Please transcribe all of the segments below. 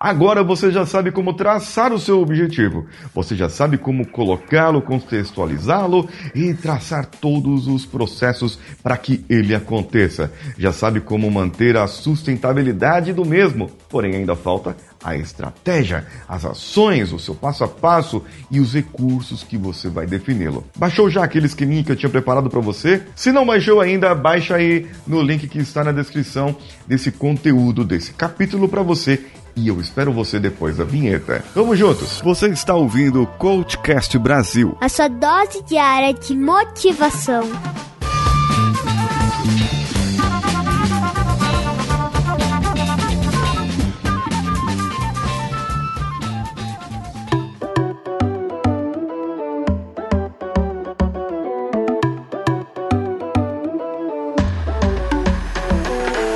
Agora você já sabe como traçar o seu objetivo. Você já sabe como colocá-lo, contextualizá-lo e traçar todos os processos para que ele aconteça. Já sabe como manter a sustentabilidade do mesmo. Porém, ainda falta a estratégia, as ações, o seu passo a passo e os recursos que você vai defini-lo. Baixou já aquele esqueminha que eu tinha preparado para você? Se não baixou ainda, baixa aí no link que está na descrição desse conteúdo, desse capítulo para você e eu espero você depois da vinheta. Vamos juntos! Você está ouvindo o Coachcast Brasil a sua dose diária de motivação.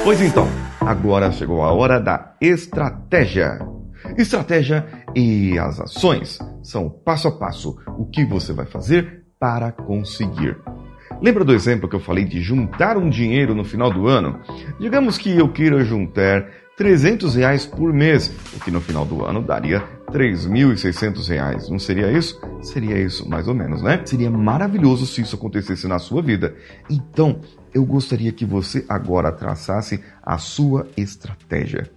Pois então, agora chegou a hora da estratégia. Estratégia e as ações são passo a passo o que você vai fazer para conseguir. Lembra do exemplo que eu falei de juntar um dinheiro no final do ano? Digamos que eu queira juntar 300 reais por mês, o que no final do ano daria 3.600 reais. Não seria isso? Seria isso, mais ou menos, né? Seria maravilhoso se isso acontecesse na sua vida. Então, eu gostaria que você agora traçasse a sua estratégia.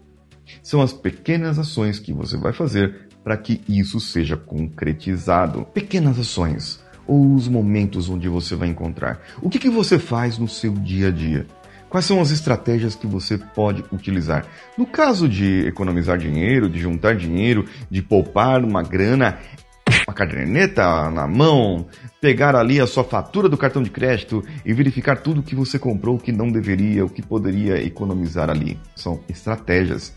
São as pequenas ações que você vai fazer para que isso seja concretizado. Pequenas ações ou os momentos onde você vai encontrar. O que, que você faz no seu dia a dia? Quais são as estratégias que você pode utilizar? No caso de economizar dinheiro, de juntar dinheiro, de poupar uma grana, uma caderneta na mão, pegar ali a sua fatura do cartão de crédito e verificar tudo que você comprou que não deveria, o que poderia economizar ali. São estratégias,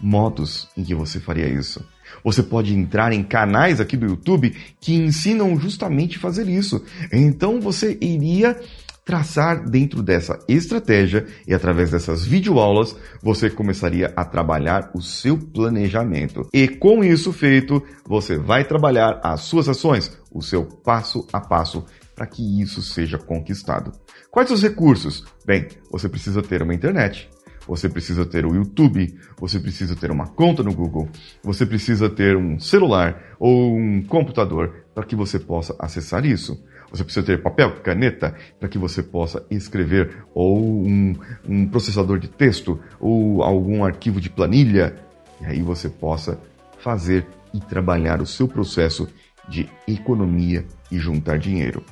modos em que você faria isso. Você pode entrar em canais aqui do YouTube que ensinam justamente fazer isso. Então você iria traçar dentro dessa estratégia e através dessas videoaulas você começaria a trabalhar o seu planejamento. E com isso feito, você vai trabalhar as suas ações, o seu passo a passo para que isso seja conquistado. Quais os recursos? Bem, você precisa ter uma internet, você precisa ter o YouTube, você precisa ter uma conta no Google, você precisa ter um celular ou um computador para que você possa acessar isso. Você precisa ter papel, caneta, para que você possa escrever, ou um, um processador de texto, ou algum arquivo de planilha, e aí você possa fazer e trabalhar o seu processo de economia e juntar dinheiro.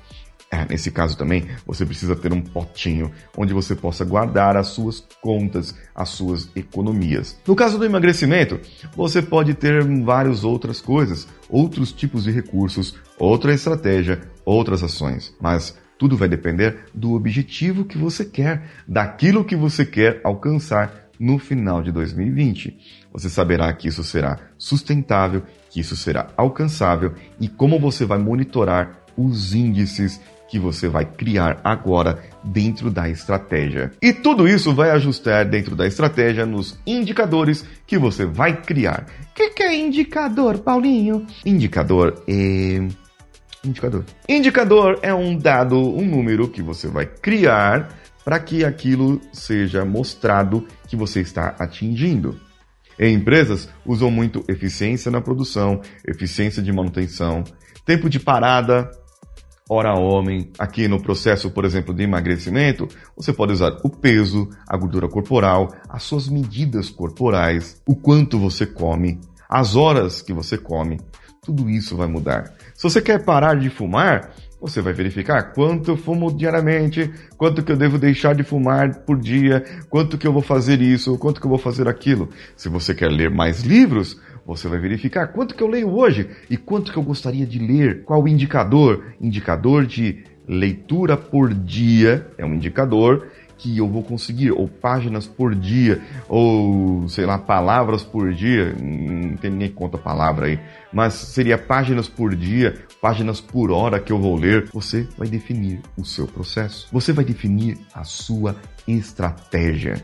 É, nesse caso também, você precisa ter um potinho onde você possa guardar as suas contas, as suas economias. No caso do emagrecimento, você pode ter várias outras coisas, outros tipos de recursos, outra estratégia, outras ações, mas tudo vai depender do objetivo que você quer, daquilo que você quer alcançar no final de 2020. Você saberá que isso será sustentável, que isso será alcançável e como você vai monitorar os índices que você vai criar agora dentro da estratégia. E tudo isso vai ajustar dentro da estratégia nos indicadores que você vai criar. O que, que é indicador, Paulinho? Indicador é. Indicador. Indicador é um dado, um número que você vai criar para que aquilo seja mostrado que você está atingindo. Em empresas, usam muito eficiência na produção, eficiência de manutenção, tempo de parada, Ora, homem, aqui no processo, por exemplo, de emagrecimento, você pode usar o peso, a gordura corporal, as suas medidas corporais, o quanto você come, as horas que você come. Tudo isso vai mudar. Se você quer parar de fumar, você vai verificar quanto eu fumo diariamente, quanto que eu devo deixar de fumar por dia, quanto que eu vou fazer isso, quanto que eu vou fazer aquilo. Se você quer ler mais livros, você vai verificar quanto que eu leio hoje e quanto que eu gostaria de ler. Qual o indicador? Indicador de leitura por dia é um indicador que eu vou conseguir, ou páginas por dia, ou sei lá, palavras por dia, não tem nem conta palavra aí, mas seria páginas por dia, páginas por hora que eu vou ler. Você vai definir o seu processo, você vai definir a sua estratégia.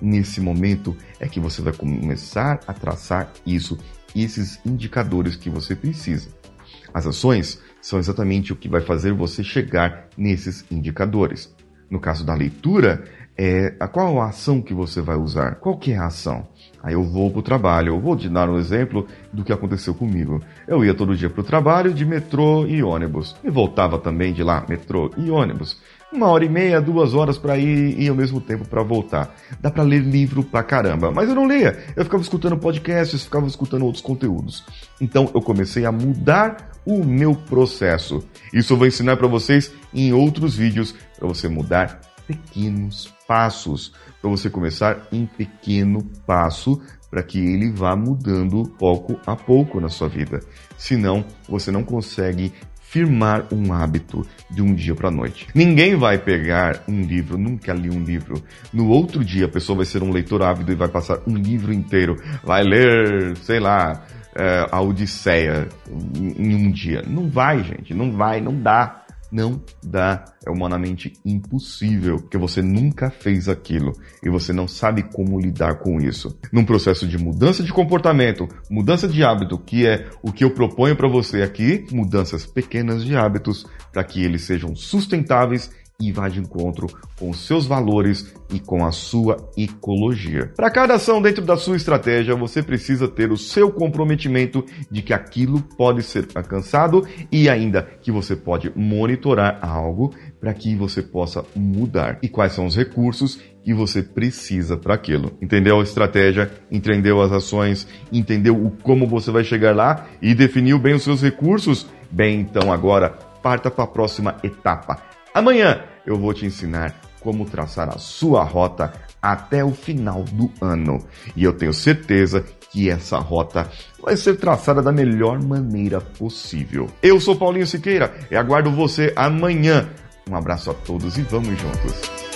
Nesse momento é que você vai começar a traçar isso, esses indicadores que você precisa. As ações são exatamente o que vai fazer você chegar nesses indicadores. No caso da leitura, é a qual a ação que você vai usar? Qual que é a ação? Aí eu vou para o trabalho. Eu vou te dar um exemplo do que aconteceu comigo. Eu ia todo dia para o trabalho de metrô e ônibus. E voltava também de lá, metrô e ônibus. Uma hora e meia, duas horas para ir e ao mesmo tempo para voltar. Dá para ler livro pra caramba, mas eu não lia. Eu ficava escutando podcasts, ficava escutando outros conteúdos. Então eu comecei a mudar o meu processo. Isso eu vou ensinar para vocês em outros vídeos para você mudar pequenos passos, para você começar em pequeno passo para que ele vá mudando pouco a pouco na sua vida. Senão, você não consegue firmar um hábito de um dia para noite. Ninguém vai pegar um livro, nunca li um livro. No outro dia a pessoa vai ser um leitor ávido e vai passar um livro inteiro, vai ler, sei lá, é, a Odisseia em um dia. Não vai, gente, não vai, não dá. Não dá, é humanamente impossível, porque você nunca fez aquilo e você não sabe como lidar com isso. Num processo de mudança de comportamento, mudança de hábito, que é o que eu proponho para você aqui, mudanças pequenas de hábitos para que eles sejam sustentáveis e vá de encontro com seus valores e com a sua ecologia. Para cada ação dentro da sua estratégia, você precisa ter o seu comprometimento de que aquilo pode ser alcançado e ainda que você pode monitorar algo para que você possa mudar. E quais são os recursos que você precisa para aquilo. Entendeu a estratégia, entendeu as ações, entendeu o como você vai chegar lá e definiu bem os seus recursos? Bem, então agora parta para a próxima etapa Amanhã eu vou te ensinar como traçar a sua rota até o final do ano. E eu tenho certeza que essa rota vai ser traçada da melhor maneira possível. Eu sou Paulinho Siqueira e aguardo você amanhã. Um abraço a todos e vamos juntos.